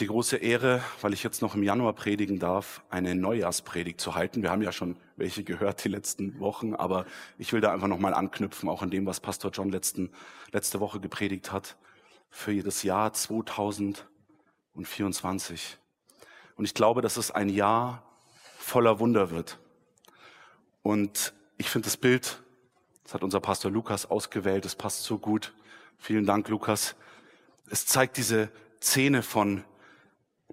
die große Ehre, weil ich jetzt noch im Januar predigen darf, eine Neujahrspredigt zu halten. Wir haben ja schon welche gehört die letzten Wochen, aber ich will da einfach nochmal anknüpfen, auch an dem, was Pastor John letzten, letzte Woche gepredigt hat, für das Jahr 2024. Und ich glaube, dass es ein Jahr voller Wunder wird. Und ich finde das Bild, das hat unser Pastor Lukas ausgewählt, das passt so gut. Vielen Dank, Lukas. Es zeigt diese Szene von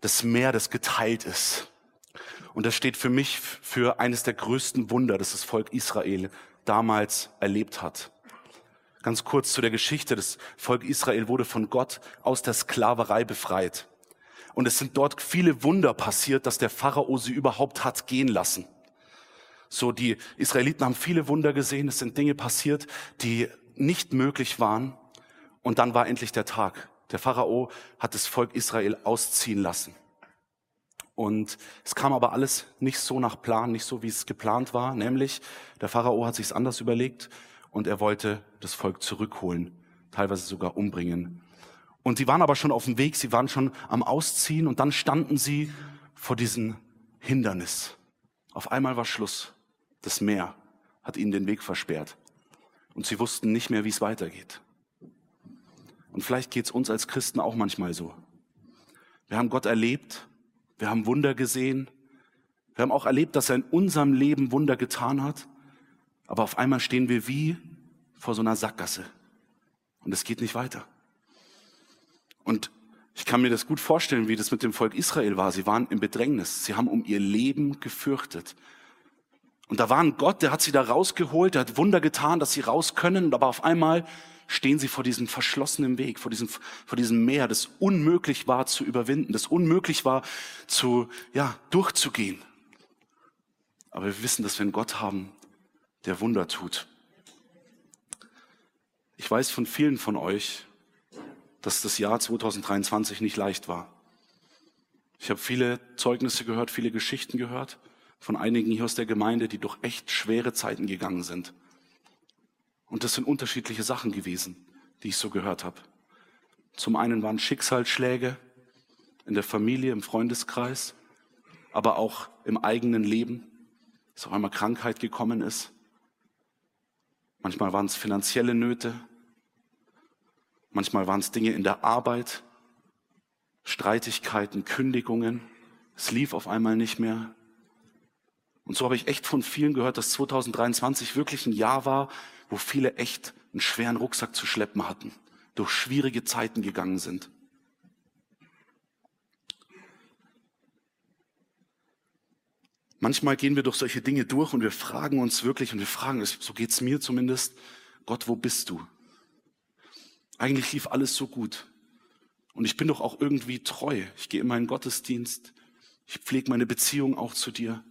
das Meer, das geteilt ist. Und das steht für mich für eines der größten Wunder, das das Volk Israel damals erlebt hat. Ganz kurz zu der Geschichte. Das Volk Israel wurde von Gott aus der Sklaverei befreit. Und es sind dort viele Wunder passiert, dass der Pharao sie überhaupt hat gehen lassen. So, die Israeliten haben viele Wunder gesehen. Es sind Dinge passiert, die nicht möglich waren. Und dann war endlich der Tag. Der Pharao hat das Volk Israel ausziehen lassen. Und es kam aber alles nicht so nach Plan, nicht so wie es geplant war. Nämlich, der Pharao hat sich anders überlegt und er wollte das Volk zurückholen, teilweise sogar umbringen. Und sie waren aber schon auf dem Weg, sie waren schon am Ausziehen und dann standen sie vor diesem Hindernis. Auf einmal war Schluss. Das Meer hat ihnen den Weg versperrt. Und sie wussten nicht mehr, wie es weitergeht. Und vielleicht geht es uns als Christen auch manchmal so. Wir haben Gott erlebt, wir haben Wunder gesehen, wir haben auch erlebt, dass er in unserem Leben Wunder getan hat, aber auf einmal stehen wir wie vor so einer Sackgasse und es geht nicht weiter. Und ich kann mir das gut vorstellen, wie das mit dem Volk Israel war. Sie waren im Bedrängnis, sie haben um ihr Leben gefürchtet. Und da war ein Gott, der hat sie da rausgeholt, der hat Wunder getan, dass sie raus können, aber auf einmal stehen sie vor diesem verschlossenen Weg, vor diesem, vor diesem Meer, das unmöglich war zu überwinden, das unmöglich war zu, ja, durchzugehen. Aber wir wissen, dass wir einen Gott haben, der Wunder tut. Ich weiß von vielen von euch, dass das Jahr 2023 nicht leicht war. Ich habe viele Zeugnisse gehört, viele Geschichten gehört von einigen hier aus der Gemeinde, die durch echt schwere Zeiten gegangen sind. Und das sind unterschiedliche Sachen gewesen, die ich so gehört habe. Zum einen waren Schicksalsschläge in der Familie, im Freundeskreis, aber auch im eigenen Leben, dass auf einmal Krankheit gekommen ist. Manchmal waren es finanzielle Nöte, manchmal waren es Dinge in der Arbeit, Streitigkeiten, Kündigungen. Es lief auf einmal nicht mehr. Und so habe ich echt von vielen gehört, dass 2023 wirklich ein Jahr war, wo viele echt einen schweren Rucksack zu schleppen hatten, durch schwierige Zeiten gegangen sind. Manchmal gehen wir durch solche Dinge durch und wir fragen uns wirklich, und wir fragen, so geht's mir zumindest, Gott, wo bist du? Eigentlich lief alles so gut. Und ich bin doch auch irgendwie treu. Ich gehe in meinen Gottesdienst. Ich pflege meine Beziehung auch zu dir.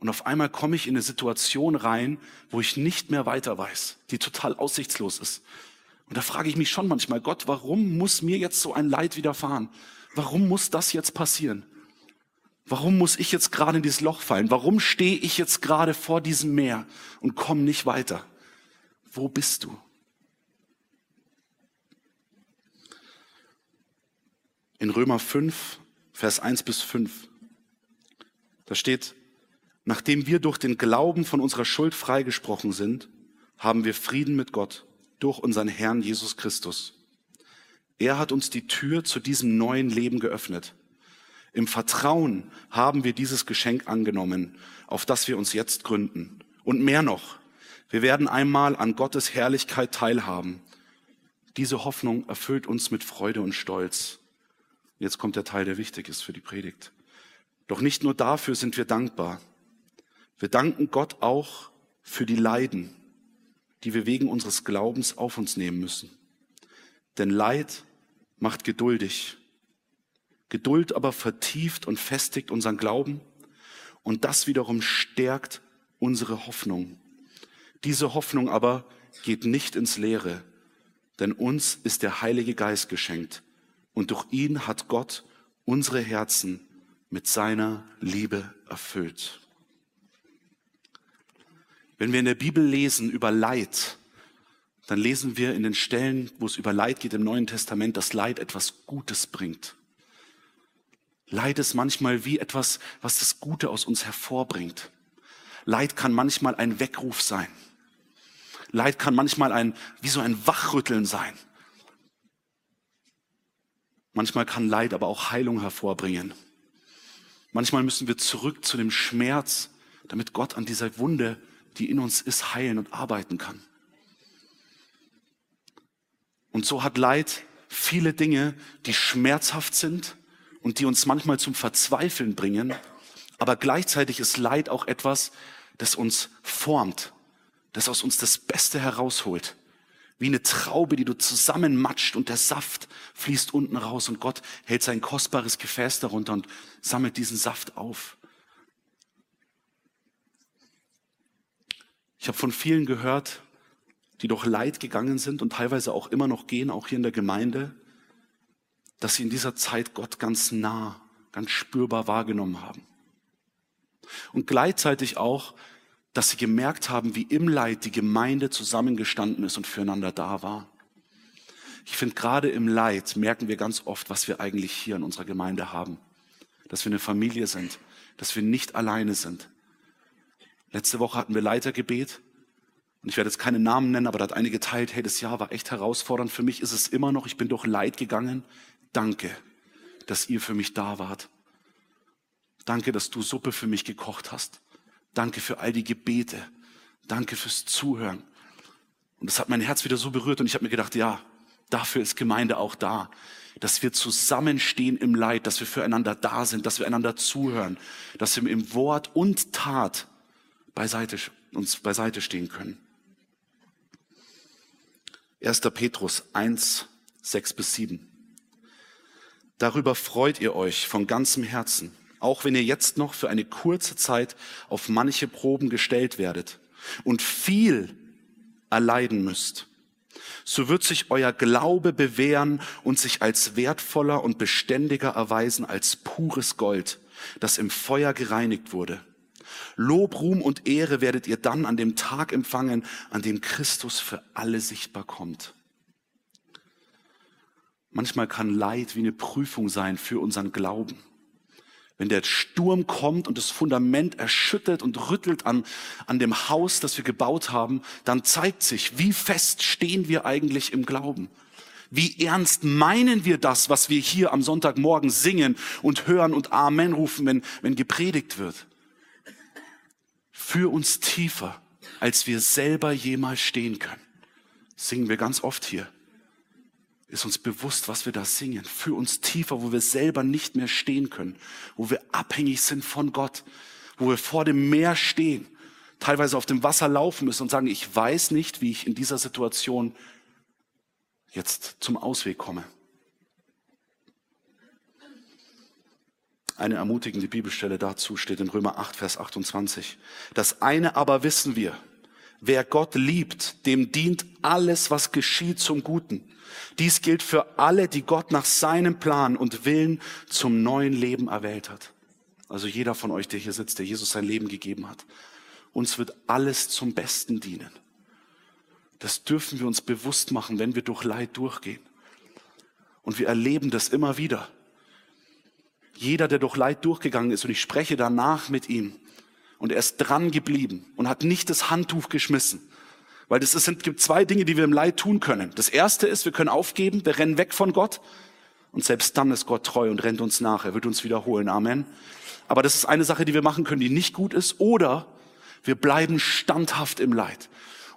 Und auf einmal komme ich in eine Situation rein, wo ich nicht mehr weiter weiß, die total aussichtslos ist. Und da frage ich mich schon manchmal, Gott, warum muss mir jetzt so ein Leid widerfahren? Warum muss das jetzt passieren? Warum muss ich jetzt gerade in dieses Loch fallen? Warum stehe ich jetzt gerade vor diesem Meer und komme nicht weiter? Wo bist du? In Römer 5, Vers 1 bis 5, da steht, Nachdem wir durch den Glauben von unserer Schuld freigesprochen sind, haben wir Frieden mit Gott durch unseren Herrn Jesus Christus. Er hat uns die Tür zu diesem neuen Leben geöffnet. Im Vertrauen haben wir dieses Geschenk angenommen, auf das wir uns jetzt gründen. Und mehr noch, wir werden einmal an Gottes Herrlichkeit teilhaben. Diese Hoffnung erfüllt uns mit Freude und Stolz. Jetzt kommt der Teil, der wichtig ist für die Predigt. Doch nicht nur dafür sind wir dankbar. Wir danken Gott auch für die Leiden, die wir wegen unseres Glaubens auf uns nehmen müssen. Denn Leid macht geduldig. Geduld aber vertieft und festigt unseren Glauben und das wiederum stärkt unsere Hoffnung. Diese Hoffnung aber geht nicht ins Leere, denn uns ist der Heilige Geist geschenkt und durch ihn hat Gott unsere Herzen mit seiner Liebe erfüllt. Wenn wir in der Bibel lesen über Leid, dann lesen wir in den Stellen, wo es über Leid geht im Neuen Testament, dass Leid etwas Gutes bringt. Leid ist manchmal wie etwas, was das Gute aus uns hervorbringt. Leid kann manchmal ein Weckruf sein. Leid kann manchmal ein, wie so ein Wachrütteln sein. Manchmal kann Leid aber auch Heilung hervorbringen. Manchmal müssen wir zurück zu dem Schmerz, damit Gott an dieser Wunde, die in uns ist, heilen und arbeiten kann. Und so hat Leid viele Dinge, die schmerzhaft sind und die uns manchmal zum Verzweifeln bringen. Aber gleichzeitig ist Leid auch etwas, das uns formt, das aus uns das Beste herausholt. Wie eine Traube, die du zusammenmatscht und der Saft fließt unten raus und Gott hält sein kostbares Gefäß darunter und sammelt diesen Saft auf. Ich habe von vielen gehört, die durch Leid gegangen sind und teilweise auch immer noch gehen, auch hier in der Gemeinde, dass sie in dieser Zeit Gott ganz nah, ganz spürbar wahrgenommen haben. Und gleichzeitig auch, dass sie gemerkt haben, wie im Leid die Gemeinde zusammengestanden ist und füreinander da war. Ich finde, gerade im Leid merken wir ganz oft, was wir eigentlich hier in unserer Gemeinde haben. Dass wir eine Familie sind, dass wir nicht alleine sind. Letzte Woche hatten wir Leitergebet und ich werde jetzt keine Namen nennen, aber da hat eine geteilt, hey, das Jahr war echt herausfordernd. Für mich ist es immer noch, ich bin durch Leid gegangen. Danke, dass ihr für mich da wart. Danke, dass du Suppe für mich gekocht hast. Danke für all die Gebete. Danke fürs Zuhören. Und das hat mein Herz wieder so berührt und ich habe mir gedacht, ja, dafür ist Gemeinde auch da. Dass wir zusammenstehen im Leid, dass wir füreinander da sind, dass wir einander zuhören, dass wir im Wort und Tat beiseite, uns beiseite stehen können. 1. Petrus 1, 6 bis 7. Darüber freut ihr euch von ganzem Herzen, auch wenn ihr jetzt noch für eine kurze Zeit auf manche Proben gestellt werdet und viel erleiden müsst. So wird sich euer Glaube bewähren und sich als wertvoller und beständiger erweisen als pures Gold, das im Feuer gereinigt wurde. Lob, Ruhm und Ehre werdet ihr dann an dem Tag empfangen, an dem Christus für alle sichtbar kommt. Manchmal kann Leid wie eine Prüfung sein für unseren Glauben. Wenn der Sturm kommt und das Fundament erschüttert und rüttelt an, an dem Haus, das wir gebaut haben, dann zeigt sich, wie fest stehen wir eigentlich im Glauben. Wie ernst meinen wir das, was wir hier am Sonntagmorgen singen und hören und Amen rufen, wenn, wenn gepredigt wird? Für uns tiefer, als wir selber jemals stehen können. singen wir ganz oft hier ist uns bewusst, was wir da singen. Für uns tiefer, wo wir selber nicht mehr stehen können, wo wir abhängig sind von Gott, wo wir vor dem Meer stehen, teilweise auf dem Wasser laufen müssen und sagen, ich weiß nicht, wie ich in dieser Situation jetzt zum Ausweg komme. Eine ermutigende Bibelstelle dazu steht in Römer 8, Vers 28. Das eine aber wissen wir, wer Gott liebt, dem dient alles, was geschieht zum Guten dies gilt für alle, die Gott nach seinem Plan und Willen zum neuen Leben erwählt hat. Also jeder von euch, der hier sitzt, der Jesus sein Leben gegeben hat. Uns wird alles zum Besten dienen. Das dürfen wir uns bewusst machen, wenn wir durch Leid durchgehen. Und wir erleben das immer wieder. Jeder, der durch Leid durchgegangen ist, und ich spreche danach mit ihm, und er ist dran geblieben und hat nicht das Handtuch geschmissen, weil es gibt zwei Dinge, die wir im Leid tun können. Das erste ist, wir können aufgeben, wir rennen weg von Gott. Und selbst dann ist Gott treu und rennt uns nach. Er wird uns wiederholen. Amen. Aber das ist eine Sache, die wir machen können, die nicht gut ist. Oder wir bleiben standhaft im Leid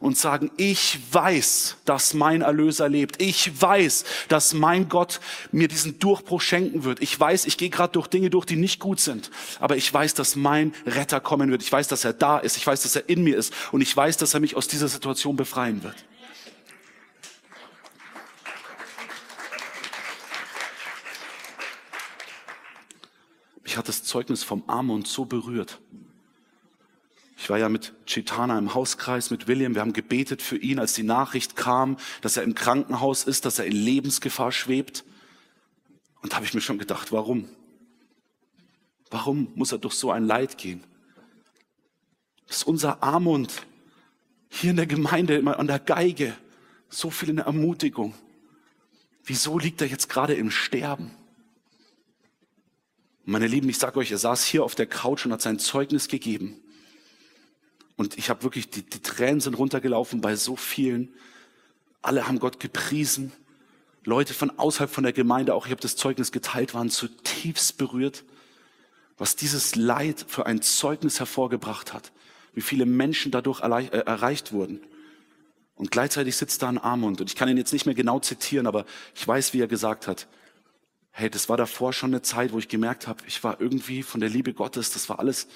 und sagen, ich weiß, dass mein Erlöser lebt. Ich weiß, dass mein Gott mir diesen Durchbruch schenken wird. Ich weiß, ich gehe gerade durch Dinge durch, die nicht gut sind. Aber ich weiß, dass mein Retter kommen wird. Ich weiß, dass er da ist. Ich weiß, dass er in mir ist. Und ich weiß, dass er mich aus dieser Situation befreien wird. Mich hat das Zeugnis vom Armund so berührt. Ich war ja mit Chitana im Hauskreis, mit William. Wir haben gebetet für ihn, als die Nachricht kam, dass er im Krankenhaus ist, dass er in Lebensgefahr schwebt. Und da habe ich mir schon gedacht, warum? Warum muss er durch so ein Leid gehen? Das ist unser Armund hier in der Gemeinde immer an der Geige. So viel in der Ermutigung. Wieso liegt er jetzt gerade im Sterben? Meine Lieben, ich sage euch, er saß hier auf der Couch und hat sein Zeugnis gegeben. Und ich habe wirklich, die, die Tränen sind runtergelaufen bei so vielen. Alle haben Gott gepriesen. Leute von außerhalb von der Gemeinde, auch ich habe das Zeugnis geteilt, waren zutiefst berührt, was dieses Leid für ein Zeugnis hervorgebracht hat, wie viele Menschen dadurch äh, erreicht wurden. Und gleichzeitig sitzt da ein Armund. Und ich kann ihn jetzt nicht mehr genau zitieren, aber ich weiß, wie er gesagt hat, hey, das war davor schon eine Zeit, wo ich gemerkt habe, ich war irgendwie von der Liebe Gottes, das war alles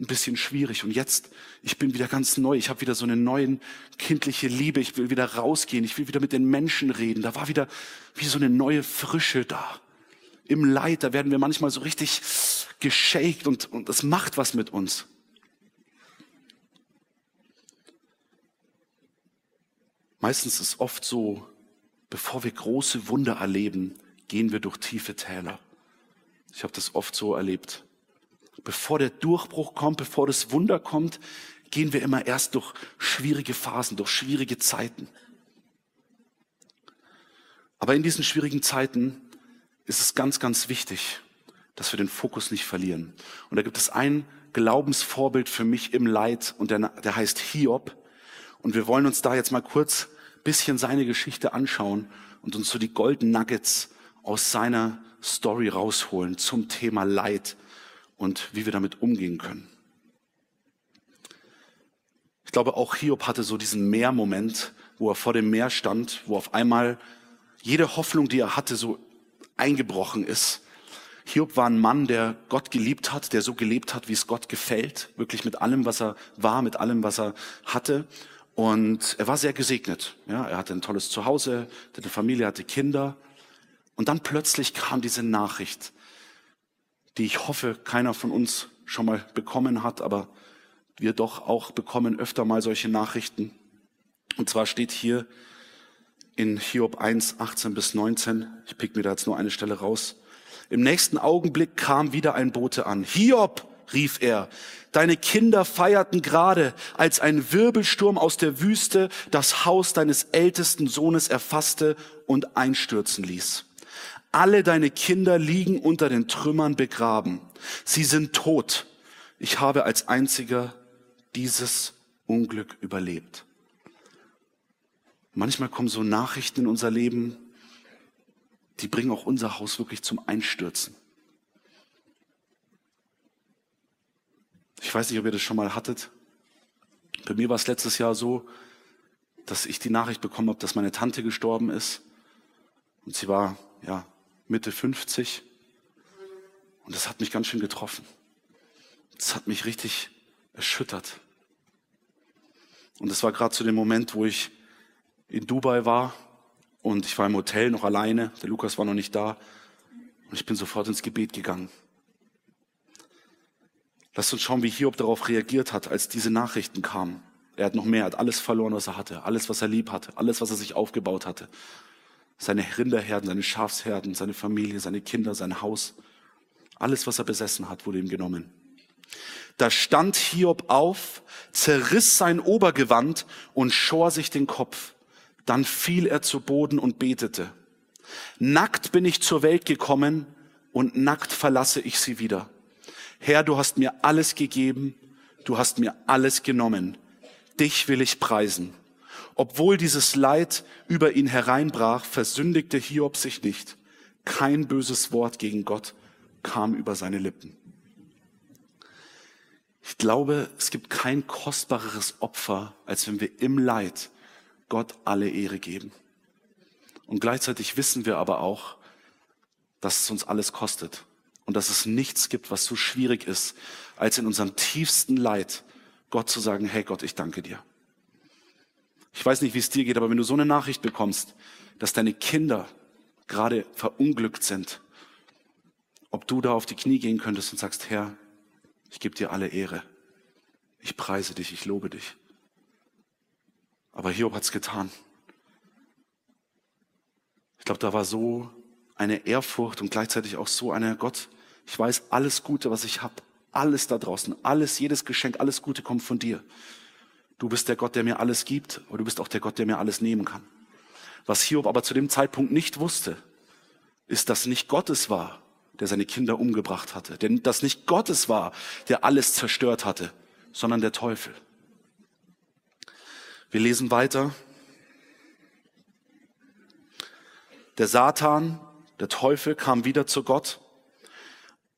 ein bisschen schwierig. Und jetzt, ich bin wieder ganz neu. Ich habe wieder so eine neue kindliche Liebe. Ich will wieder rausgehen. Ich will wieder mit den Menschen reden. Da war wieder wie so eine neue Frische da. Im Leid, da werden wir manchmal so richtig geschakt und, und das macht was mit uns. Meistens ist oft so, bevor wir große Wunder erleben, gehen wir durch tiefe Täler. Ich habe das oft so erlebt. Bevor der Durchbruch kommt, bevor das Wunder kommt, gehen wir immer erst durch schwierige Phasen, durch schwierige Zeiten. Aber in diesen schwierigen Zeiten ist es ganz, ganz wichtig, dass wir den Fokus nicht verlieren. Und da gibt es ein Glaubensvorbild für mich im Leid und der, der heißt Hiob. Und wir wollen uns da jetzt mal kurz bisschen seine Geschichte anschauen und uns so die Golden Nuggets aus seiner Story rausholen zum Thema Leid und wie wir damit umgehen können. Ich glaube, auch Hiob hatte so diesen Meermoment, wo er vor dem Meer stand, wo auf einmal jede Hoffnung, die er hatte, so eingebrochen ist. Hiob war ein Mann, der Gott geliebt hat, der so gelebt hat, wie es Gott gefällt, wirklich mit allem, was er war, mit allem, was er hatte. Und er war sehr gesegnet. Ja, er hatte ein tolles Zuhause, hatte eine Familie, hatte Kinder. Und dann plötzlich kam diese Nachricht, die ich hoffe, keiner von uns schon mal bekommen hat, aber wir doch auch bekommen öfter mal solche Nachrichten. Und zwar steht hier in Hiob 1, 18 bis 19, ich pick mir da jetzt nur eine Stelle raus. Im nächsten Augenblick kam wieder ein Bote an. Hiob, rief er, deine Kinder feierten gerade, als ein Wirbelsturm aus der Wüste das Haus deines ältesten Sohnes erfasste und einstürzen ließ. Alle deine Kinder liegen unter den Trümmern begraben. Sie sind tot. Ich habe als einziger dieses Unglück überlebt. Manchmal kommen so Nachrichten in unser Leben, die bringen auch unser Haus wirklich zum Einstürzen. Ich weiß nicht, ob ihr das schon mal hattet. Bei mir war es letztes Jahr so, dass ich die Nachricht bekommen habe, dass meine Tante gestorben ist. Und sie war, ja, Mitte 50. Und das hat mich ganz schön getroffen. Das hat mich richtig erschüttert. Und das war gerade zu dem Moment, wo ich in Dubai war und ich war im Hotel noch alleine. Der Lukas war noch nicht da. Und ich bin sofort ins Gebet gegangen. Lasst uns schauen, wie Hiob darauf reagiert hat, als diese Nachrichten kamen. Er hat noch mehr, er hat alles verloren, was er hatte, alles, was er lieb hatte, alles, was er sich aufgebaut hatte seine Rinderherden, seine Schafsherden, seine Familie, seine Kinder, sein Haus. Alles, was er besessen hat, wurde ihm genommen. Da stand Hiob auf, zerriss sein Obergewand und schor sich den Kopf. Dann fiel er zu Boden und betete. Nackt bin ich zur Welt gekommen und nackt verlasse ich sie wieder. Herr, du hast mir alles gegeben, du hast mir alles genommen. Dich will ich preisen. Obwohl dieses Leid über ihn hereinbrach, versündigte Hiob sich nicht. Kein böses Wort gegen Gott kam über seine Lippen. Ich glaube, es gibt kein kostbareres Opfer, als wenn wir im Leid Gott alle Ehre geben. Und gleichzeitig wissen wir aber auch, dass es uns alles kostet und dass es nichts gibt, was so schwierig ist, als in unserem tiefsten Leid Gott zu sagen, hey Gott, ich danke dir. Ich weiß nicht, wie es dir geht, aber wenn du so eine Nachricht bekommst, dass deine Kinder gerade verunglückt sind, ob du da auf die Knie gehen könntest und sagst, Herr, ich gebe dir alle Ehre. Ich preise dich, ich lobe dich. Aber Hiob hat's getan. Ich glaube, da war so eine Ehrfurcht und gleichzeitig auch so eine Gott, ich weiß alles Gute, was ich habe, alles da draußen, alles, jedes Geschenk, alles Gute kommt von dir. Du bist der Gott, der mir alles gibt, aber du bist auch der Gott, der mir alles nehmen kann. Was Hiob aber zu dem Zeitpunkt nicht wusste, ist, dass nicht Gottes war, der seine Kinder umgebracht hatte. Denn das nicht Gottes war, der alles zerstört hatte, sondern der Teufel. Wir lesen weiter. Der Satan, der Teufel kam wieder zu Gott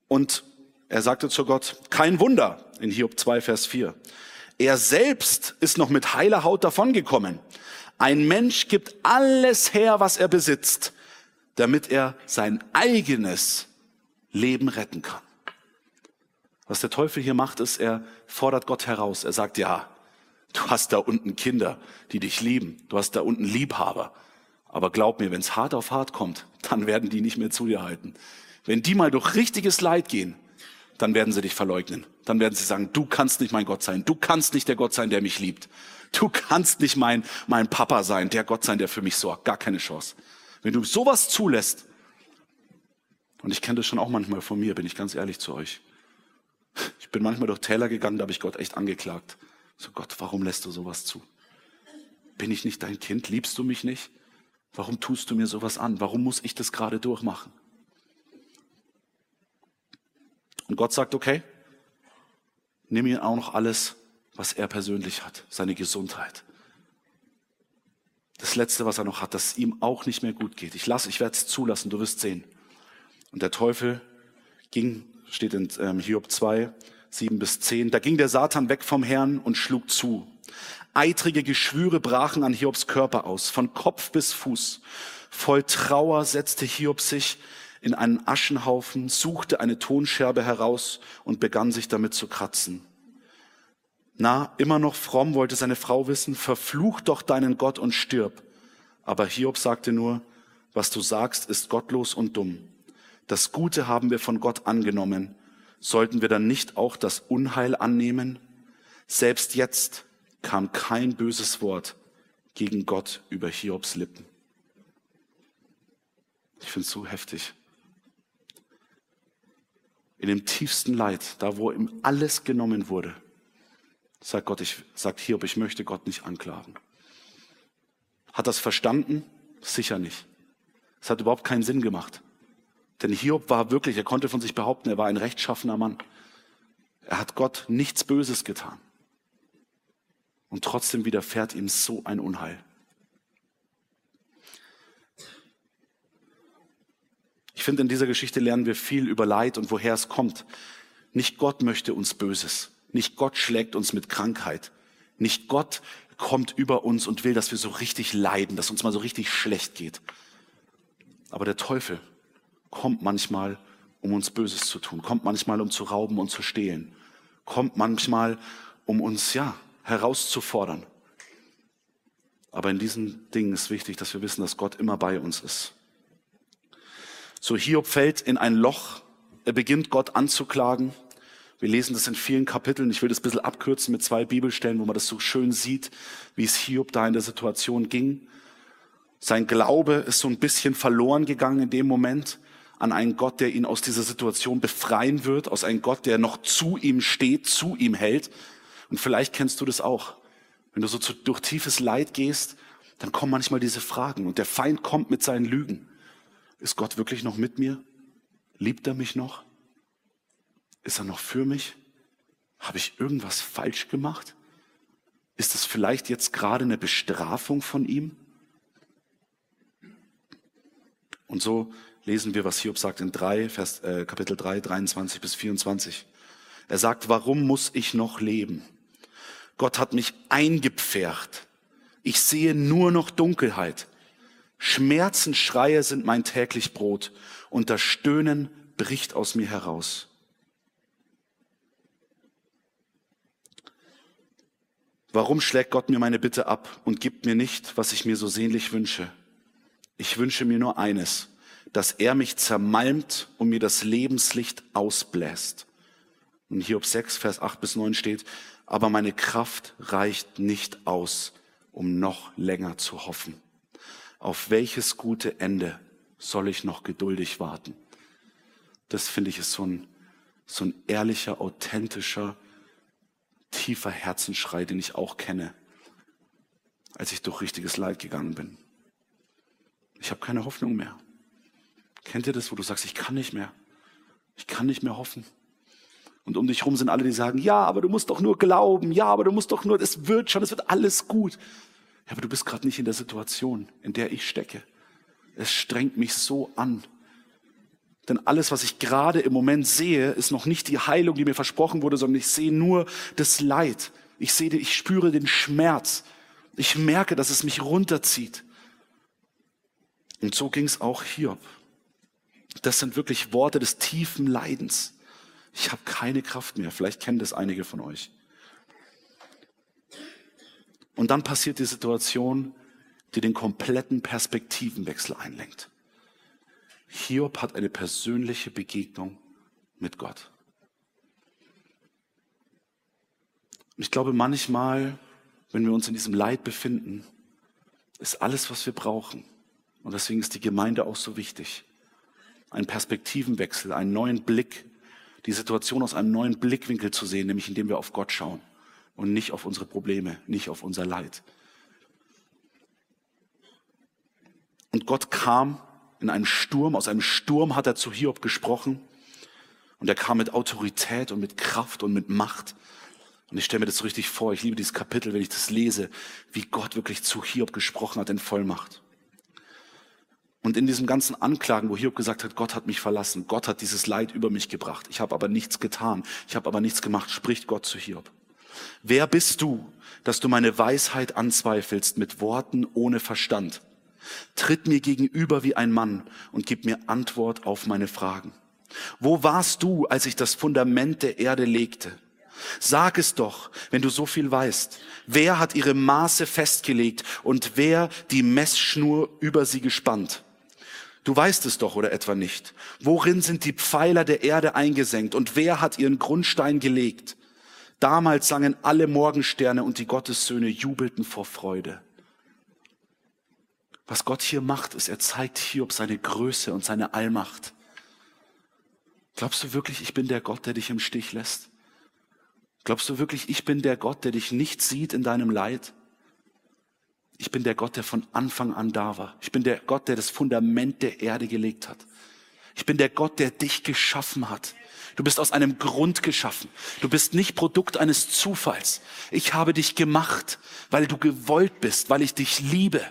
und er sagte zu Gott, kein Wunder in Hiob 2, Vers 4. Er selbst ist noch mit heiler Haut davongekommen. Ein Mensch gibt alles her, was er besitzt, damit er sein eigenes Leben retten kann. Was der Teufel hier macht, ist, er fordert Gott heraus. Er sagt, ja, du hast da unten Kinder, die dich lieben. Du hast da unten Liebhaber. Aber glaub mir, wenn es hart auf hart kommt, dann werden die nicht mehr zu dir halten. Wenn die mal durch richtiges Leid gehen, dann werden sie dich verleugnen. Dann werden sie sagen, du kannst nicht mein Gott sein. Du kannst nicht der Gott sein, der mich liebt. Du kannst nicht mein, mein Papa sein, der Gott sein, der für mich sorgt. Gar keine Chance. Wenn du sowas zulässt, und ich kenne das schon auch manchmal von mir, bin ich ganz ehrlich zu euch. Ich bin manchmal durch Täler gegangen, da habe ich Gott echt angeklagt. So Gott, warum lässt du sowas zu? Bin ich nicht dein Kind? Liebst du mich nicht? Warum tust du mir sowas an? Warum muss ich das gerade durchmachen? Und Gott sagt, okay, nimm ihm auch noch alles, was er persönlich hat, seine Gesundheit. Das Letzte, was er noch hat, dass es ihm auch nicht mehr gut geht. Ich lasse, ich werde es zulassen, du wirst sehen. Und der Teufel ging, steht in ähm, Hiob 2, 7 bis 10, da ging der Satan weg vom Herrn und schlug zu. Eitrige Geschwüre brachen an Hiobs Körper aus, von Kopf bis Fuß. Voll Trauer setzte Hiob sich in einen Aschenhaufen, suchte eine Tonscherbe heraus und begann sich damit zu kratzen. Na, immer noch fromm wollte seine Frau wissen, verfluch doch deinen Gott und stirb. Aber Hiob sagte nur, was du sagst, ist gottlos und dumm. Das Gute haben wir von Gott angenommen. Sollten wir dann nicht auch das Unheil annehmen? Selbst jetzt kam kein böses Wort gegen Gott über Hiobs Lippen. Ich finde es so heftig. In dem tiefsten Leid, da wo ihm alles genommen wurde, sagt Gott, ich, sagt Hiob, ich möchte Gott nicht anklagen. Hat das verstanden? Sicher nicht. Es hat überhaupt keinen Sinn gemacht. Denn Hiob war wirklich, er konnte von sich behaupten, er war ein rechtschaffener Mann. Er hat Gott nichts Böses getan. Und trotzdem widerfährt ihm so ein Unheil. Ich finde, in dieser Geschichte lernen wir viel über Leid und woher es kommt. Nicht Gott möchte uns Böses. Nicht Gott schlägt uns mit Krankheit. Nicht Gott kommt über uns und will, dass wir so richtig leiden, dass uns mal so richtig schlecht geht. Aber der Teufel, kommt manchmal, um uns Böses zu tun, kommt manchmal, um zu rauben und zu stehlen, kommt manchmal, um uns, ja, herauszufordern. Aber in diesen Dingen ist wichtig, dass wir wissen, dass Gott immer bei uns ist. So Hiob fällt in ein Loch, er beginnt Gott anzuklagen. Wir lesen das in vielen Kapiteln. Ich will das ein bisschen abkürzen mit zwei Bibelstellen, wo man das so schön sieht, wie es Hiob da in der Situation ging. Sein Glaube ist so ein bisschen verloren gegangen in dem Moment an einen Gott, der ihn aus dieser Situation befreien wird, aus einem Gott, der noch zu ihm steht, zu ihm hält. Und vielleicht kennst du das auch. Wenn du so durch tiefes Leid gehst, dann kommen manchmal diese Fragen und der Feind kommt mit seinen Lügen. Ist Gott wirklich noch mit mir? Liebt er mich noch? Ist er noch für mich? Habe ich irgendwas falsch gemacht? Ist es vielleicht jetzt gerade eine Bestrafung von ihm? Und so lesen wir, was Hiob sagt in 3, Vers, äh, Kapitel 3, 23 bis 24. Er sagt, warum muss ich noch leben? Gott hat mich eingepfercht. Ich sehe nur noch Dunkelheit. Schmerzensschreie sind mein täglich Brot und das Stöhnen bricht aus mir heraus. Warum schlägt Gott mir meine Bitte ab und gibt mir nicht, was ich mir so sehnlich wünsche? Ich wünsche mir nur eines, dass er mich zermalmt und mir das Lebenslicht ausbläst. Und Hiob 6, Vers 8 bis 9 steht, aber meine Kraft reicht nicht aus, um noch länger zu hoffen. Auf welches gute Ende soll ich noch geduldig warten? Das finde ich ist so ein, so ein ehrlicher, authentischer, tiefer Herzensschrei, den ich auch kenne, als ich durch richtiges Leid gegangen bin. Ich habe keine Hoffnung mehr. Kennt ihr das, wo du sagst, ich kann nicht mehr? Ich kann nicht mehr hoffen. Und um dich herum sind alle, die sagen, ja, aber du musst doch nur glauben, ja, aber du musst doch nur, es wird schon, es wird alles gut. Aber du bist gerade nicht in der Situation, in der ich stecke. Es strengt mich so an. Denn alles, was ich gerade im Moment sehe, ist noch nicht die Heilung, die mir versprochen wurde, sondern ich sehe nur das Leid. Ich sehe, ich spüre den Schmerz. Ich merke, dass es mich runterzieht. Und so ging es auch Hiob. Das sind wirklich Worte des tiefen Leidens. Ich habe keine Kraft mehr. Vielleicht kennen das einige von euch. Und dann passiert die Situation, die den kompletten Perspektivenwechsel einlenkt. Hiob hat eine persönliche Begegnung mit Gott. Ich glaube, manchmal, wenn wir uns in diesem Leid befinden, ist alles, was wir brauchen. Und deswegen ist die Gemeinde auch so wichtig. Ein Perspektivenwechsel, einen neuen Blick, die Situation aus einem neuen Blickwinkel zu sehen, nämlich indem wir auf Gott schauen und nicht auf unsere Probleme, nicht auf unser Leid. Und Gott kam in einem Sturm, aus einem Sturm hat er zu Hiob gesprochen und er kam mit Autorität und mit Kraft und mit Macht. Und ich stelle mir das so richtig vor, ich liebe dieses Kapitel, wenn ich das lese, wie Gott wirklich zu Hiob gesprochen hat in Vollmacht. Und in diesem ganzen Anklagen, wo Hiob gesagt hat, Gott hat mich verlassen, Gott hat dieses Leid über mich gebracht, ich habe aber nichts getan, ich habe aber nichts gemacht, spricht Gott zu Hiob. Wer bist du, dass du meine Weisheit anzweifelst mit Worten ohne Verstand? Tritt mir gegenüber wie ein Mann und gib mir Antwort auf meine Fragen. Wo warst du, als ich das Fundament der Erde legte? Sag es doch, wenn du so viel weißt. Wer hat ihre Maße festgelegt und wer die Messschnur über sie gespannt? Du weißt es doch oder etwa nicht. Worin sind die Pfeiler der Erde eingesenkt und wer hat ihren Grundstein gelegt? Damals sangen alle Morgensterne und die Gottessöhne jubelten vor Freude. Was Gott hier macht, ist, er zeigt Hiob seine Größe und seine Allmacht. Glaubst du wirklich, ich bin der Gott, der dich im Stich lässt? Glaubst du wirklich, ich bin der Gott, der dich nicht sieht in deinem Leid? Ich bin der Gott, der von Anfang an da war. Ich bin der Gott, der das Fundament der Erde gelegt hat. Ich bin der Gott, der dich geschaffen hat. Du bist aus einem Grund geschaffen. Du bist nicht Produkt eines Zufalls. Ich habe dich gemacht, weil du gewollt bist, weil ich dich liebe.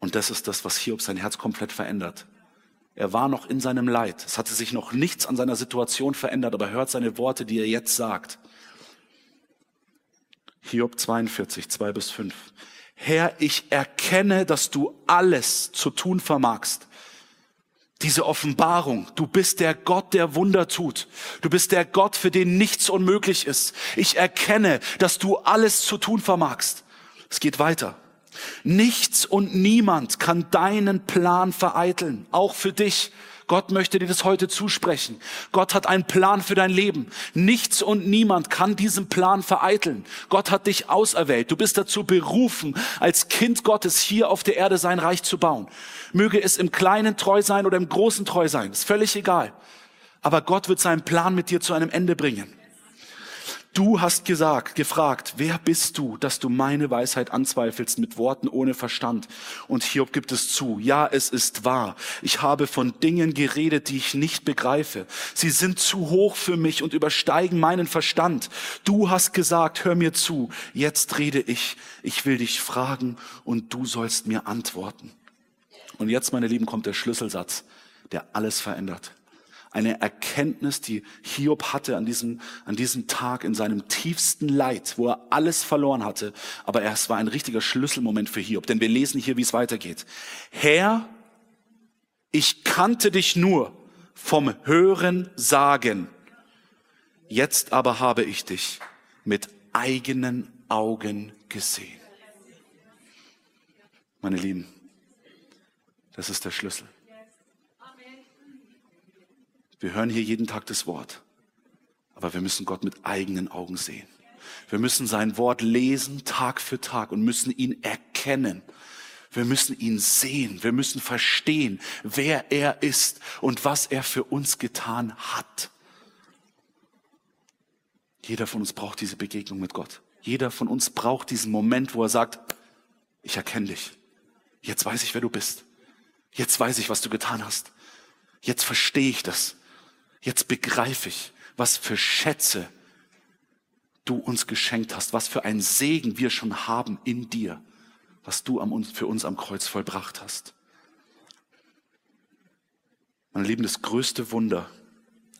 Und das ist das, was Hiob sein Herz komplett verändert. Er war noch in seinem Leid. Es hatte sich noch nichts an seiner Situation verändert, aber hört seine Worte, die er jetzt sagt. Hiob 42, 2 bis 5. Herr, ich erkenne, dass du alles zu tun vermagst. Diese Offenbarung, du bist der Gott, der Wunder tut. Du bist der Gott, für den nichts unmöglich ist. Ich erkenne, dass du alles zu tun vermagst. Es geht weiter. Nichts und niemand kann deinen Plan vereiteln, auch für dich. Gott möchte dir das heute zusprechen. Gott hat einen Plan für dein Leben. Nichts und niemand kann diesen Plan vereiteln. Gott hat dich auserwählt. Du bist dazu berufen, als Kind Gottes hier auf der Erde sein Reich zu bauen. Möge es im Kleinen treu sein oder im Großen treu sein. Ist völlig egal. Aber Gott wird seinen Plan mit dir zu einem Ende bringen. Du hast gesagt, gefragt, wer bist du, dass du meine Weisheit anzweifelst mit Worten ohne Verstand? Und Hiob gibt es zu. Ja, es ist wahr. Ich habe von Dingen geredet, die ich nicht begreife. Sie sind zu hoch für mich und übersteigen meinen Verstand. Du hast gesagt, hör mir zu. Jetzt rede ich. Ich will dich fragen und du sollst mir antworten. Und jetzt, meine Lieben, kommt der Schlüsselsatz, der alles verändert eine Erkenntnis, die Hiob hatte an diesem, an diesem Tag in seinem tiefsten Leid, wo er alles verloren hatte. Aber es war ein richtiger Schlüsselmoment für Hiob, denn wir lesen hier, wie es weitergeht. Herr, ich kannte dich nur vom Hören sagen. Jetzt aber habe ich dich mit eigenen Augen gesehen. Meine Lieben, das ist der Schlüssel. Wir hören hier jeden Tag das Wort, aber wir müssen Gott mit eigenen Augen sehen. Wir müssen sein Wort lesen Tag für Tag und müssen ihn erkennen. Wir müssen ihn sehen. Wir müssen verstehen, wer er ist und was er für uns getan hat. Jeder von uns braucht diese Begegnung mit Gott. Jeder von uns braucht diesen Moment, wo er sagt, ich erkenne dich. Jetzt weiß ich, wer du bist. Jetzt weiß ich, was du getan hast. Jetzt verstehe ich das. Jetzt begreife ich, was für Schätze du uns geschenkt hast, was für einen Segen wir schon haben in dir, was du für uns am Kreuz vollbracht hast. Mein Lieben, das größte Wunder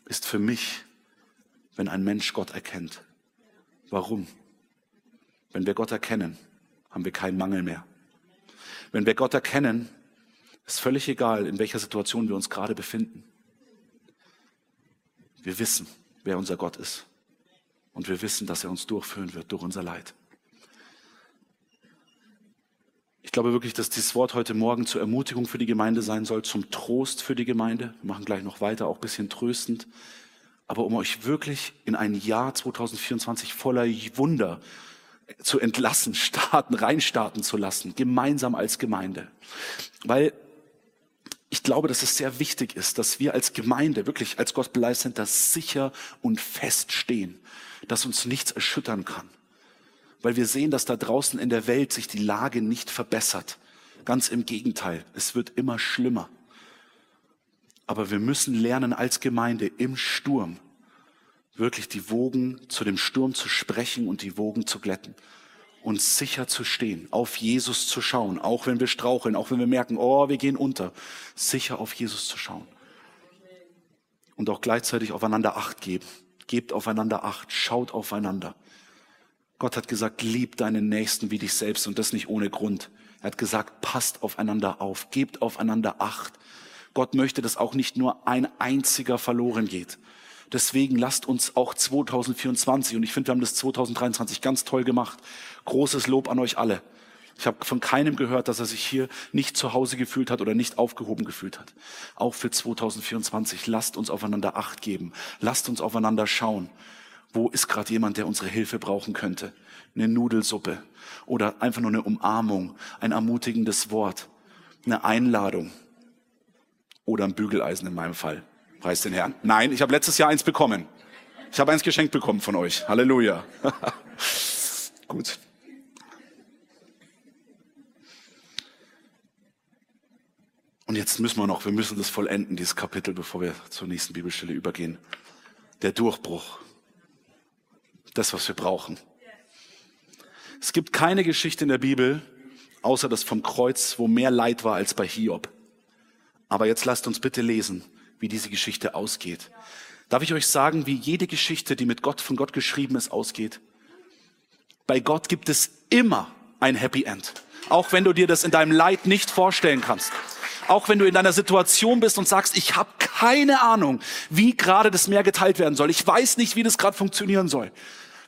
ist für mich, wenn ein Mensch Gott erkennt. Warum? Wenn wir Gott erkennen, haben wir keinen Mangel mehr. Wenn wir Gott erkennen, ist völlig egal, in welcher Situation wir uns gerade befinden. Wir wissen, wer unser Gott ist. Und wir wissen, dass er uns durchführen wird durch unser Leid. Ich glaube wirklich, dass dieses Wort heute Morgen zur Ermutigung für die Gemeinde sein soll, zum Trost für die Gemeinde. Wir machen gleich noch weiter, auch ein bisschen tröstend. Aber um euch wirklich in ein Jahr 2024 voller Wunder zu entlassen, starten, reinstarten zu lassen, gemeinsam als Gemeinde. Weil ich glaube, dass es sehr wichtig ist, dass wir als Gemeinde, wirklich als Gospel Life Center sicher und fest stehen, dass uns nichts erschüttern kann. Weil wir sehen, dass da draußen in der Welt sich die Lage nicht verbessert. Ganz im Gegenteil, es wird immer schlimmer. Aber wir müssen lernen als Gemeinde im Sturm wirklich die Wogen zu dem Sturm zu sprechen und die Wogen zu glätten und sicher zu stehen, auf Jesus zu schauen, auch wenn wir straucheln, auch wenn wir merken, oh, wir gehen unter, sicher auf Jesus zu schauen. Und auch gleichzeitig aufeinander Acht geben. Gebt aufeinander Acht, schaut aufeinander. Gott hat gesagt, lieb deinen Nächsten wie dich selbst und das nicht ohne Grund. Er hat gesagt, passt aufeinander auf, gebt aufeinander Acht. Gott möchte, dass auch nicht nur ein einziger verloren geht, Deswegen lasst uns auch 2024, und ich finde, wir haben das 2023 ganz toll gemacht. Großes Lob an euch alle. Ich habe von keinem gehört, dass er sich hier nicht zu Hause gefühlt hat oder nicht aufgehoben gefühlt hat. Auch für 2024, lasst uns aufeinander Acht geben. Lasst uns aufeinander schauen. Wo ist gerade jemand, der unsere Hilfe brauchen könnte? Eine Nudelsuppe oder einfach nur eine Umarmung, ein ermutigendes Wort, eine Einladung oder ein Bügeleisen in meinem Fall. Preis den Herrn. Nein, ich habe letztes Jahr eins bekommen. Ich habe eins geschenkt bekommen von euch. Halleluja. Gut. Und jetzt müssen wir noch, wir müssen das vollenden, dieses Kapitel, bevor wir zur nächsten Bibelstelle übergehen. Der Durchbruch. Das, was wir brauchen. Es gibt keine Geschichte in der Bibel, außer das vom Kreuz, wo mehr Leid war als bei Hiob. Aber jetzt lasst uns bitte lesen, wie diese Geschichte ausgeht. Darf ich euch sagen, wie jede Geschichte, die mit Gott von Gott geschrieben ist, ausgeht? Bei Gott gibt es immer ein Happy End. Auch wenn du dir das in deinem Leid nicht vorstellen kannst. Auch wenn du in deiner Situation bist und sagst, ich habe keine Ahnung, wie gerade das Meer geteilt werden soll. Ich weiß nicht, wie das gerade funktionieren soll.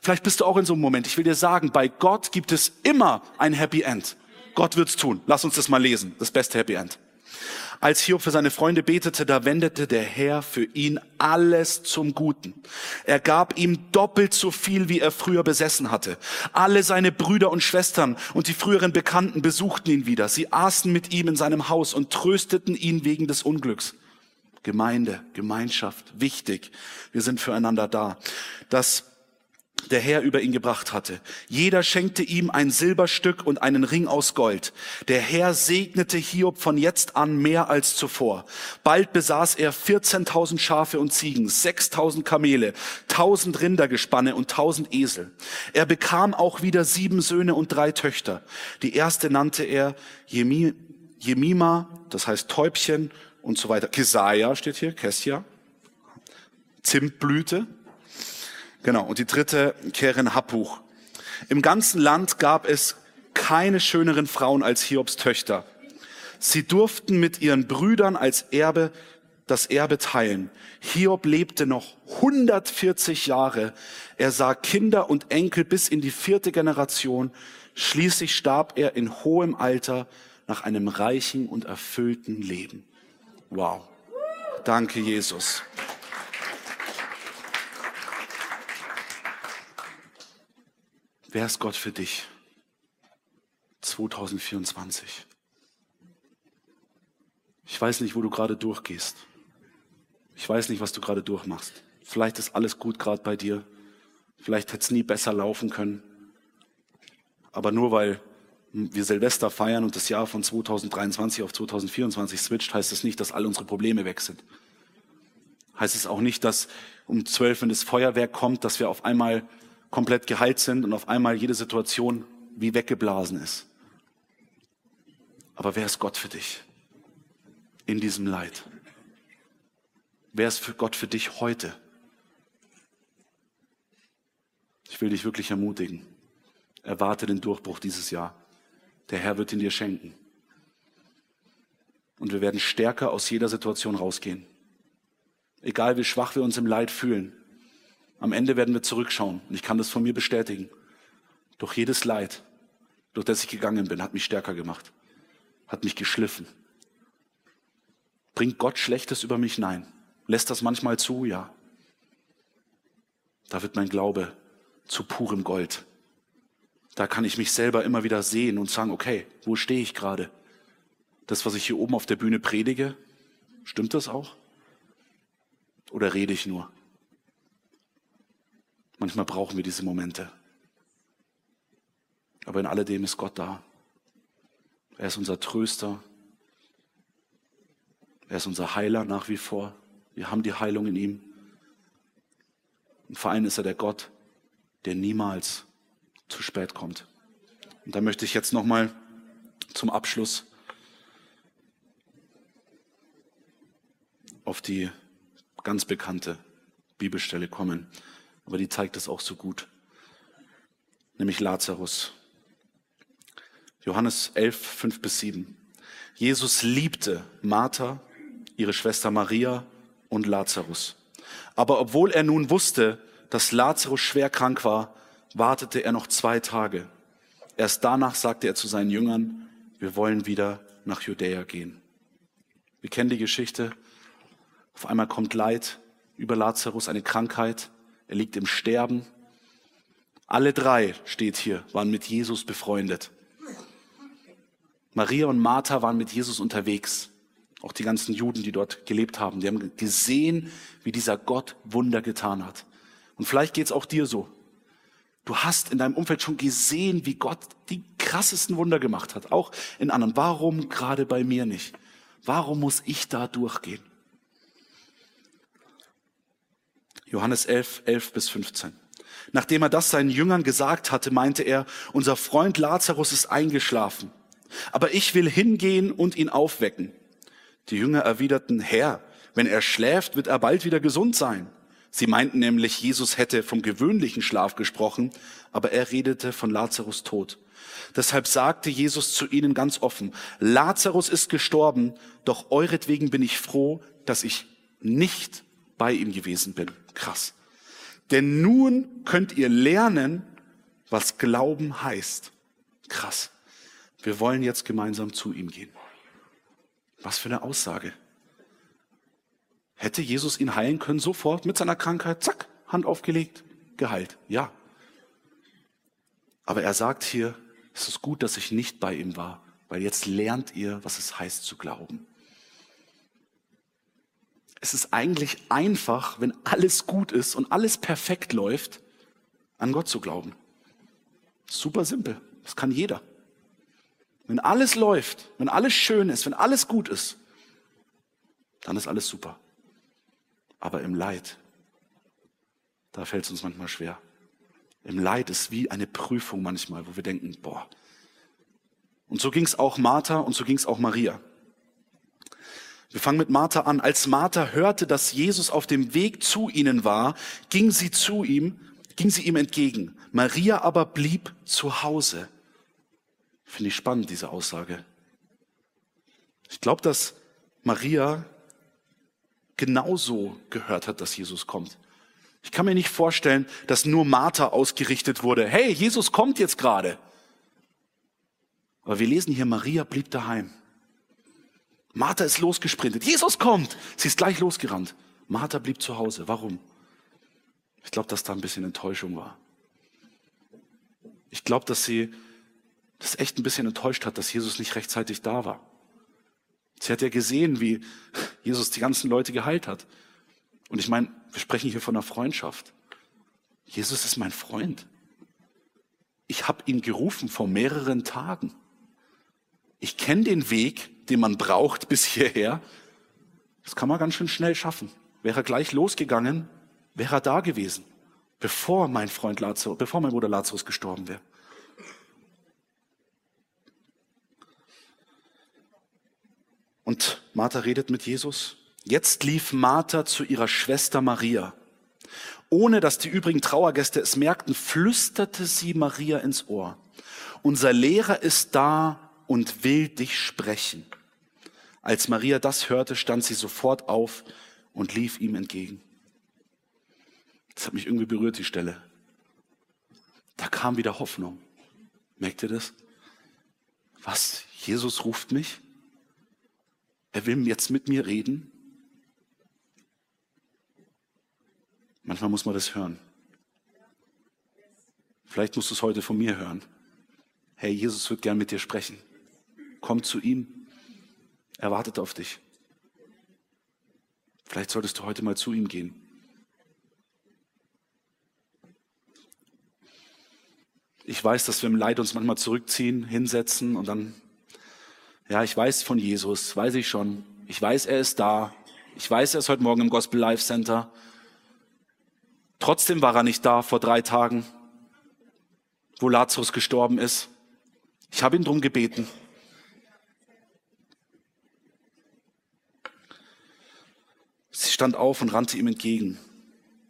Vielleicht bist du auch in so einem Moment. Ich will dir sagen, bei Gott gibt es immer ein Happy End. Gott wird's tun. Lass uns das mal lesen. Das beste Happy End. Als Hiob für seine Freunde betete, da wendete der Herr für ihn alles zum Guten. Er gab ihm doppelt so viel, wie er früher besessen hatte. Alle seine Brüder und Schwestern und die früheren Bekannten besuchten ihn wieder. Sie aßen mit ihm in seinem Haus und trösteten ihn wegen des Unglücks. Gemeinde, Gemeinschaft, wichtig. Wir sind füreinander da. Das der Herr über ihn gebracht hatte. Jeder schenkte ihm ein Silberstück und einen Ring aus Gold. Der Herr segnete Hiob von jetzt an mehr als zuvor. Bald besaß er 14.000 Schafe und Ziegen, 6.000 Kamele, 1.000 Rindergespanne und 1.000 Esel. Er bekam auch wieder sieben Söhne und drei Töchter. Die erste nannte er Jemima, das heißt Täubchen und so weiter. Kesaja steht hier, Kessia. Zimtblüte, Genau. Und die dritte, Keren Happuch. Im ganzen Land gab es keine schöneren Frauen als Hiobs Töchter. Sie durften mit ihren Brüdern als Erbe das Erbe teilen. Hiob lebte noch 140 Jahre. Er sah Kinder und Enkel bis in die vierte Generation. Schließlich starb er in hohem Alter nach einem reichen und erfüllten Leben. Wow. Danke, Jesus. Wer ist Gott für dich? 2024. Ich weiß nicht, wo du gerade durchgehst. Ich weiß nicht, was du gerade durchmachst. Vielleicht ist alles gut gerade bei dir. Vielleicht hätte es nie besser laufen können. Aber nur weil wir Silvester feiern und das Jahr von 2023 auf 2024 switcht, heißt es das nicht, dass all unsere Probleme weg sind. Heißt es auch nicht, dass um zwölf, wenn das Feuerwerk kommt, dass wir auf einmal komplett geheilt sind und auf einmal jede Situation wie weggeblasen ist. Aber wer ist Gott für dich in diesem Leid? Wer ist für Gott für dich heute? Ich will dich wirklich ermutigen. Erwarte den Durchbruch dieses Jahr. Der Herr wird ihn dir schenken. Und wir werden stärker aus jeder Situation rausgehen. Egal wie schwach wir uns im Leid fühlen. Am Ende werden wir zurückschauen. Und ich kann das von mir bestätigen. Durch jedes Leid, durch das ich gegangen bin, hat mich stärker gemacht. Hat mich geschliffen. Bringt Gott Schlechtes über mich? Nein. Lässt das manchmal zu? Ja. Da wird mein Glaube zu purem Gold. Da kann ich mich selber immer wieder sehen und sagen, okay, wo stehe ich gerade? Das, was ich hier oben auf der Bühne predige, stimmt das auch? Oder rede ich nur? Manchmal brauchen wir diese Momente. Aber in alledem ist Gott da. Er ist unser Tröster. Er ist unser Heiler nach wie vor. Wir haben die Heilung in ihm. Und vor allem ist er der Gott, der niemals zu spät kommt. Und da möchte ich jetzt nochmal zum Abschluss auf die ganz bekannte Bibelstelle kommen. Aber die zeigt es auch so gut. Nämlich Lazarus. Johannes 11, 5 bis 7. Jesus liebte Martha, ihre Schwester Maria und Lazarus. Aber obwohl er nun wusste, dass Lazarus schwer krank war, wartete er noch zwei Tage. Erst danach sagte er zu seinen Jüngern, wir wollen wieder nach Judäa gehen. Wir kennen die Geschichte. Auf einmal kommt Leid über Lazarus, eine Krankheit. Er liegt im Sterben. Alle drei, steht hier, waren mit Jesus befreundet. Maria und Martha waren mit Jesus unterwegs. Auch die ganzen Juden, die dort gelebt haben, die haben gesehen, wie dieser Gott Wunder getan hat. Und vielleicht geht es auch dir so. Du hast in deinem Umfeld schon gesehen, wie Gott die krassesten Wunder gemacht hat, auch in anderen. Warum gerade bei mir nicht? Warum muss ich da durchgehen? Johannes 11, 11 bis 15. Nachdem er das seinen Jüngern gesagt hatte, meinte er, unser Freund Lazarus ist eingeschlafen, aber ich will hingehen und ihn aufwecken. Die Jünger erwiderten, Herr, wenn er schläft, wird er bald wieder gesund sein. Sie meinten nämlich, Jesus hätte vom gewöhnlichen Schlaf gesprochen, aber er redete von Lazarus Tod. Deshalb sagte Jesus zu ihnen ganz offen, Lazarus ist gestorben, doch euretwegen bin ich froh, dass ich nicht bei ihm gewesen bin. Krass. Denn nun könnt ihr lernen, was Glauben heißt. Krass. Wir wollen jetzt gemeinsam zu ihm gehen. Was für eine Aussage. Hätte Jesus ihn heilen können sofort mit seiner Krankheit? Zack, Hand aufgelegt, geheilt. Ja. Aber er sagt hier, es ist gut, dass ich nicht bei ihm war, weil jetzt lernt ihr, was es heißt zu glauben. Es ist eigentlich einfach, wenn alles gut ist und alles perfekt läuft, an Gott zu glauben. Super simpel. Das kann jeder. Wenn alles läuft, wenn alles schön ist, wenn alles gut ist, dann ist alles super. Aber im Leid, da fällt es uns manchmal schwer. Im Leid ist wie eine Prüfung manchmal, wo wir denken, boah. Und so ging es auch Martha und so ging es auch Maria. Wir fangen mit Martha an. Als Martha hörte, dass Jesus auf dem Weg zu ihnen war, ging sie zu ihm, ging sie ihm entgegen. Maria aber blieb zu Hause. Finde ich spannend, diese Aussage. Ich glaube, dass Maria genauso gehört hat, dass Jesus kommt. Ich kann mir nicht vorstellen, dass nur Martha ausgerichtet wurde. Hey, Jesus kommt jetzt gerade. Aber wir lesen hier, Maria blieb daheim. Martha ist losgesprintet. Jesus kommt. Sie ist gleich losgerannt. Martha blieb zu Hause. Warum? Ich glaube, dass da ein bisschen Enttäuschung war. Ich glaube, dass sie das echt ein bisschen enttäuscht hat, dass Jesus nicht rechtzeitig da war. Sie hat ja gesehen, wie Jesus die ganzen Leute geheilt hat. Und ich meine, wir sprechen hier von einer Freundschaft. Jesus ist mein Freund. ich habe ihn gerufen vor mehreren Tagen. Ich kenne den Weg, den man braucht bis hierher. Das kann man ganz schön schnell schaffen. Wäre er gleich losgegangen, wäre er da gewesen, bevor mein Freund Lazarus, bevor mein Bruder Lazarus gestorben wäre. Und Martha redet mit Jesus. Jetzt lief Martha zu ihrer Schwester Maria. Ohne dass die übrigen Trauergäste es merkten, flüsterte sie Maria ins Ohr. Unser Lehrer ist da und will dich sprechen. Als Maria das hörte, stand sie sofort auf und lief ihm entgegen. Das hat mich irgendwie berührt, die Stelle. Da kam wieder Hoffnung. Merkt ihr das? Was? Jesus ruft mich? Er will jetzt mit mir reden? Manchmal muss man das hören. Vielleicht musst du es heute von mir hören. Hey, Jesus wird gern mit dir sprechen. Komm zu ihm. Er wartet auf dich. Vielleicht solltest du heute mal zu ihm gehen. Ich weiß, dass wir im Leid uns manchmal zurückziehen, hinsetzen und dann, ja, ich weiß von Jesus, weiß ich schon. Ich weiß, er ist da. Ich weiß, er ist heute Morgen im Gospel Life Center. Trotzdem war er nicht da vor drei Tagen, wo Lazarus gestorben ist. Ich habe ihn drum gebeten. Sie stand auf und rannte ihm entgegen.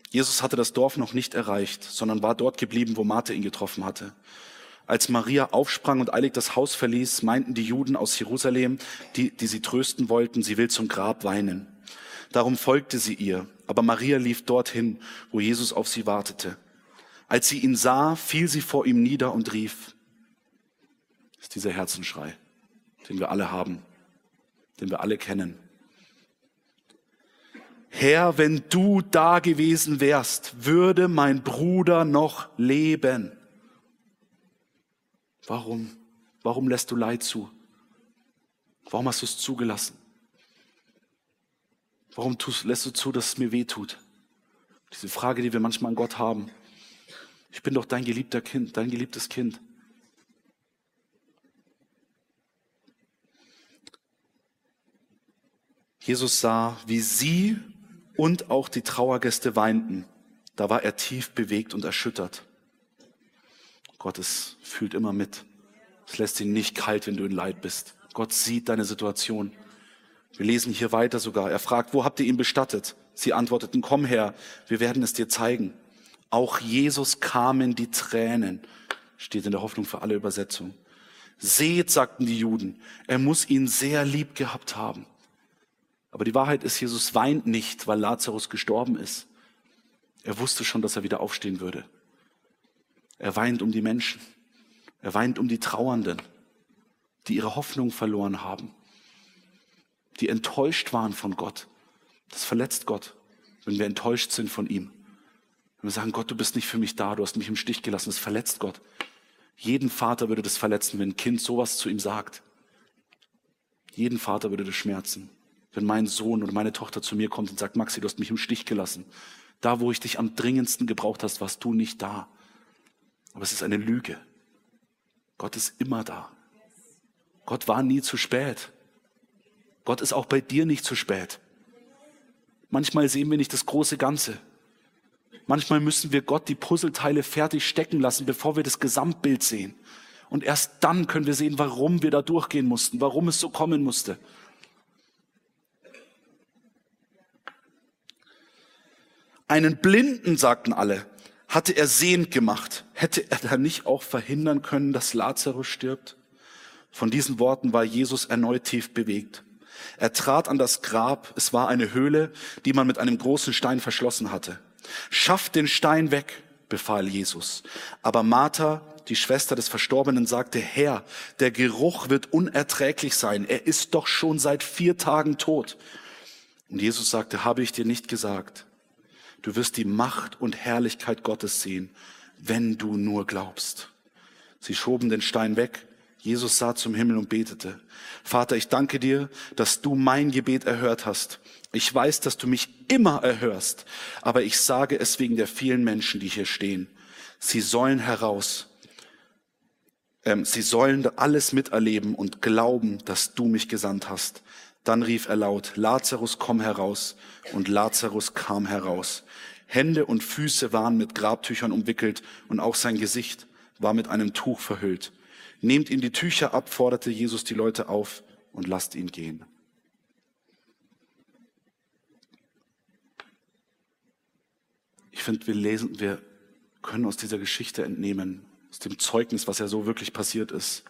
Jesus hatte das Dorf noch nicht erreicht, sondern war dort geblieben, wo Martha ihn getroffen hatte. Als Maria aufsprang und eilig das Haus verließ, meinten die Juden aus Jerusalem, die, die sie trösten wollten, sie will zum Grab weinen. Darum folgte sie ihr. Aber Maria lief dorthin, wo Jesus auf sie wartete. Als sie ihn sah, fiel sie vor ihm nieder und rief. Das ist dieser Herzenschrei, den wir alle haben, den wir alle kennen. Herr, wenn du da gewesen wärst, würde mein Bruder noch leben. Warum? Warum lässt du Leid zu? Warum hast du es zugelassen? Warum tust, lässt du zu, dass es mir weh tut? Diese Frage, die wir manchmal an Gott haben. Ich bin doch dein geliebter Kind, dein geliebtes Kind. Jesus sah, wie sie und auch die Trauergäste weinten. Da war er tief bewegt und erschüttert. Gott es fühlt immer mit. Es lässt ihn nicht kalt, wenn du in Leid bist. Gott sieht deine Situation. Wir lesen hier weiter sogar. Er fragt, wo habt ihr ihn bestattet? Sie antworteten, komm her, wir werden es dir zeigen. Auch Jesus kamen die Tränen, steht in der Hoffnung für alle Übersetzungen. Seht, sagten die Juden, er muss ihn sehr lieb gehabt haben. Aber die Wahrheit ist, Jesus weint nicht, weil Lazarus gestorben ist. Er wusste schon, dass er wieder aufstehen würde. Er weint um die Menschen. Er weint um die Trauernden, die ihre Hoffnung verloren haben die enttäuscht waren von Gott. Das verletzt Gott, wenn wir enttäuscht sind von ihm. Wenn wir sagen, Gott, du bist nicht für mich da, du hast mich im Stich gelassen, das verletzt Gott. Jeden Vater würde das verletzen, wenn ein Kind sowas zu ihm sagt. Jeden Vater würde das schmerzen. Wenn mein Sohn oder meine Tochter zu mir kommt und sagt, Maxi, du hast mich im Stich gelassen. Da, wo ich dich am dringendsten gebraucht hast, warst du nicht da. Aber es ist eine Lüge. Gott ist immer da. Gott war nie zu spät. Gott ist auch bei dir nicht zu spät. Manchmal sehen wir nicht das große Ganze. Manchmal müssen wir Gott die Puzzleteile fertig stecken lassen, bevor wir das Gesamtbild sehen. Und erst dann können wir sehen, warum wir da durchgehen mussten, warum es so kommen musste. Einen Blinden, sagten alle, hatte er sehend gemacht. Hätte er da nicht auch verhindern können, dass Lazarus stirbt? Von diesen Worten war Jesus erneut tief bewegt. Er trat an das Grab, es war eine Höhle, die man mit einem großen Stein verschlossen hatte. Schafft den Stein weg, befahl Jesus. Aber Martha, die Schwester des Verstorbenen, sagte, Herr, der Geruch wird unerträglich sein. Er ist doch schon seit vier Tagen tot. Und Jesus sagte, habe ich dir nicht gesagt, du wirst die Macht und Herrlichkeit Gottes sehen, wenn du nur glaubst. Sie schoben den Stein weg Jesus sah zum Himmel und betete. Vater, ich danke dir, dass du mein Gebet erhört hast. Ich weiß, dass du mich immer erhörst, aber ich sage es wegen der vielen Menschen, die hier stehen. Sie sollen heraus ähm, sie sollen alles miterleben und glauben, dass du mich gesandt hast. Dann rief er laut, Lazarus, komm heraus. Und Lazarus kam heraus. Hände und Füße waren mit Grabtüchern umwickelt und auch sein Gesicht war mit einem Tuch verhüllt. Nehmt ihm die Tücher ab, forderte Jesus die Leute auf und lasst ihn gehen. Ich finde, wir lesen, wir können aus dieser Geschichte entnehmen, aus dem Zeugnis, was ja so wirklich passiert ist.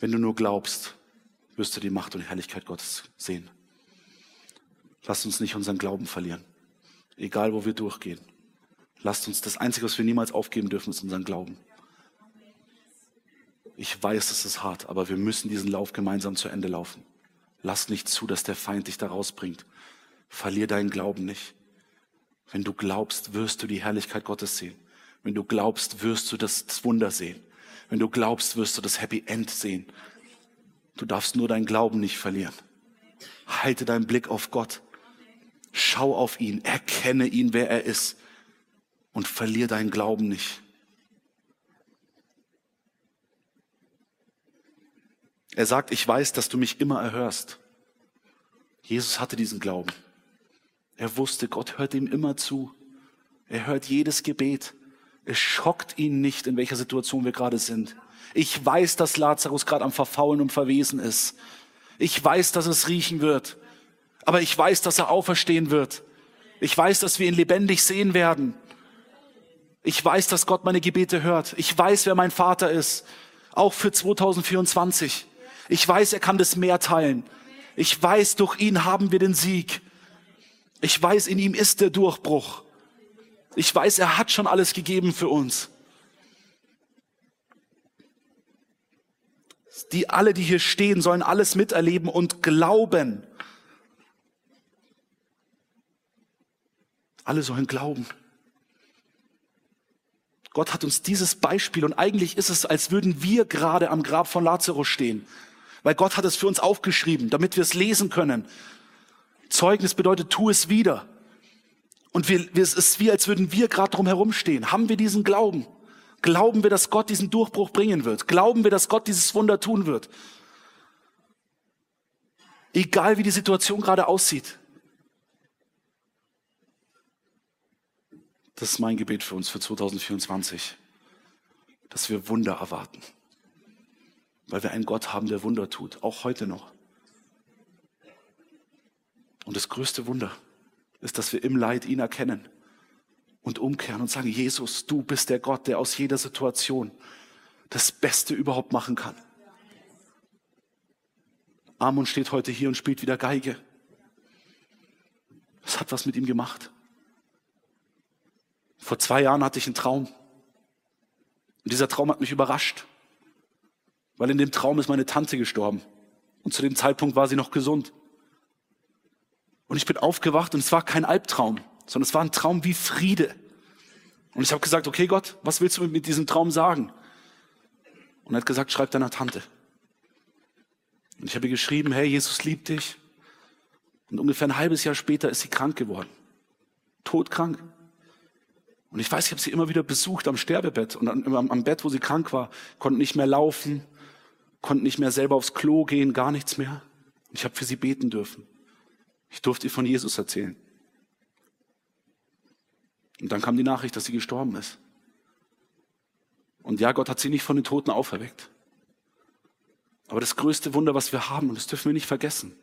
Wenn du nur glaubst, wirst du die Macht und Herrlichkeit Gottes sehen. Lasst uns nicht unseren Glauben verlieren, egal wo wir durchgehen. Lasst uns, das Einzige, was wir niemals aufgeben dürfen, ist unseren Glauben. Ich weiß, es ist hart, aber wir müssen diesen Lauf gemeinsam zu Ende laufen. Lass nicht zu, dass der Feind dich da rausbringt. Verlier deinen Glauben nicht. Wenn du glaubst, wirst du die Herrlichkeit Gottes sehen. Wenn du glaubst, wirst du das Wunder sehen. Wenn du glaubst, wirst du das Happy End sehen. Du darfst nur deinen Glauben nicht verlieren. Halte deinen Blick auf Gott. Schau auf ihn, erkenne ihn, wer er ist und verlier deinen Glauben nicht. Er sagt, ich weiß, dass du mich immer erhörst. Jesus hatte diesen Glauben. Er wusste, Gott hört ihm immer zu. Er hört jedes Gebet. Es schockt ihn nicht, in welcher Situation wir gerade sind. Ich weiß, dass Lazarus gerade am Verfaulen und Verwesen ist. Ich weiß, dass es riechen wird. Aber ich weiß, dass er auferstehen wird. Ich weiß, dass wir ihn lebendig sehen werden. Ich weiß, dass Gott meine Gebete hört. Ich weiß, wer mein Vater ist. Auch für 2024. Ich weiß, er kann das Meer teilen. Ich weiß, durch ihn haben wir den Sieg. Ich weiß, in ihm ist der Durchbruch. Ich weiß, er hat schon alles gegeben für uns. Die alle, die hier stehen, sollen alles miterleben und glauben. Alle sollen glauben. Gott hat uns dieses Beispiel und eigentlich ist es, als würden wir gerade am Grab von Lazarus stehen, weil Gott hat es für uns aufgeschrieben, damit wir es lesen können. Zeugnis bedeutet, tu es wieder. Und wir, es ist wie, als würden wir gerade drum herumstehen. Haben wir diesen Glauben? Glauben wir, dass Gott diesen Durchbruch bringen wird? Glauben wir, dass Gott dieses Wunder tun wird? Egal wie die Situation gerade aussieht. Das ist mein Gebet für uns für 2024, dass wir Wunder erwarten. Weil wir einen Gott haben, der Wunder tut, auch heute noch. Und das größte Wunder ist, dass wir im Leid ihn erkennen und umkehren und sagen, Jesus, du bist der Gott, der aus jeder Situation das Beste überhaupt machen kann. Amon steht heute hier und spielt wieder Geige. Es hat was mit ihm gemacht. Vor zwei Jahren hatte ich einen Traum. Und dieser Traum hat mich überrascht, weil in dem Traum ist meine Tante gestorben. Und zu dem Zeitpunkt war sie noch gesund. Und ich bin aufgewacht und es war kein Albtraum, sondern es war ein Traum wie Friede. Und ich habe gesagt, okay Gott, was willst du mit diesem Traum sagen? Und er hat gesagt, schreib deiner Tante. Und ich habe ihr geschrieben, hey, Jesus liebt dich. Und ungefähr ein halbes Jahr später ist sie krank geworden. Todkrank. Und ich weiß, ich habe sie immer wieder besucht am Sterbebett und am, am Bett, wo sie krank war, konnte nicht mehr laufen, konnte nicht mehr selber aufs Klo gehen, gar nichts mehr. Ich habe für sie beten dürfen. Ich durfte ihr von Jesus erzählen. Und dann kam die Nachricht, dass sie gestorben ist. Und ja, Gott hat sie nicht von den Toten auferweckt. Aber das größte Wunder, was wir haben, und das dürfen wir nicht vergessen,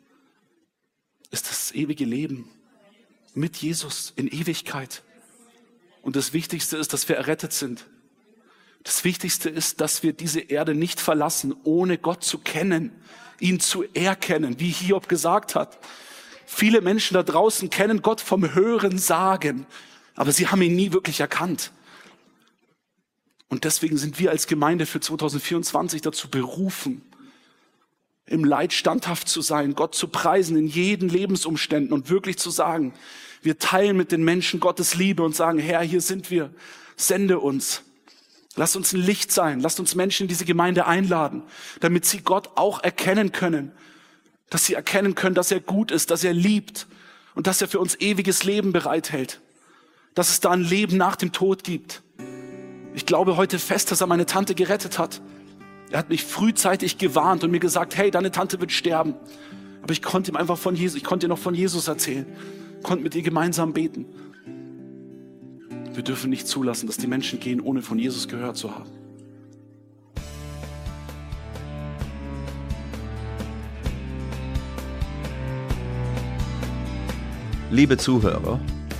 ist das ewige Leben mit Jesus in Ewigkeit. Und das Wichtigste ist, dass wir errettet sind. Das Wichtigste ist, dass wir diese Erde nicht verlassen, ohne Gott zu kennen, ihn zu erkennen, wie Hiob gesagt hat. Viele Menschen da draußen kennen Gott vom Hören sagen, aber sie haben ihn nie wirklich erkannt. Und deswegen sind wir als Gemeinde für 2024 dazu berufen, im Leid standhaft zu sein, Gott zu preisen in jeden Lebensumständen und wirklich zu sagen, wir teilen mit den Menschen Gottes Liebe und sagen, Herr, hier sind wir, sende uns. Lass uns ein Licht sein, lasst uns Menschen in diese Gemeinde einladen, damit sie Gott auch erkennen können dass sie erkennen können, dass er gut ist, dass er liebt und dass er für uns ewiges Leben bereithält, dass es da ein Leben nach dem Tod gibt. Ich glaube heute fest, dass er meine Tante gerettet hat. Er hat mich frühzeitig gewarnt und mir gesagt, hey, deine Tante wird sterben. Aber ich konnte ihm einfach von Jesus, ich konnte ihr noch von Jesus erzählen, konnte mit ihr gemeinsam beten. Wir dürfen nicht zulassen, dass die Menschen gehen, ohne von Jesus gehört zu haben. Liebe Zuhörer,